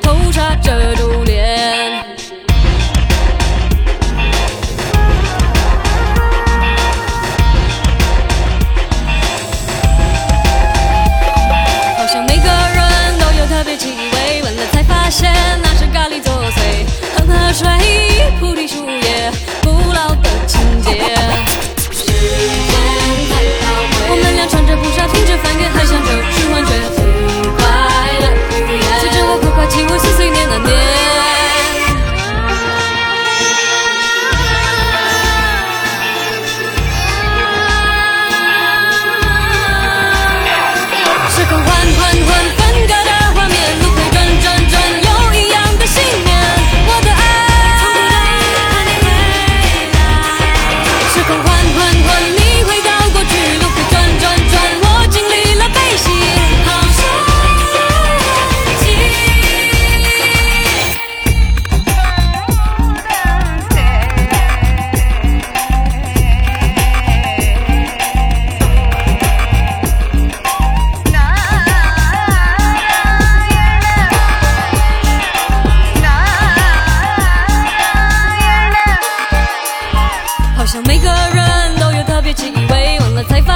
头纱遮住脸。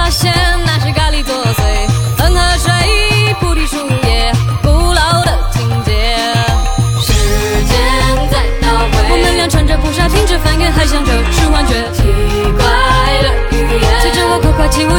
发现那是咖喱作祟，恒河水菩提树叶，古老的情节。时间在倒退，我们俩穿着婚纱，听着梵乐，还想着是幻觉。奇怪的语言，接着我快快起舞。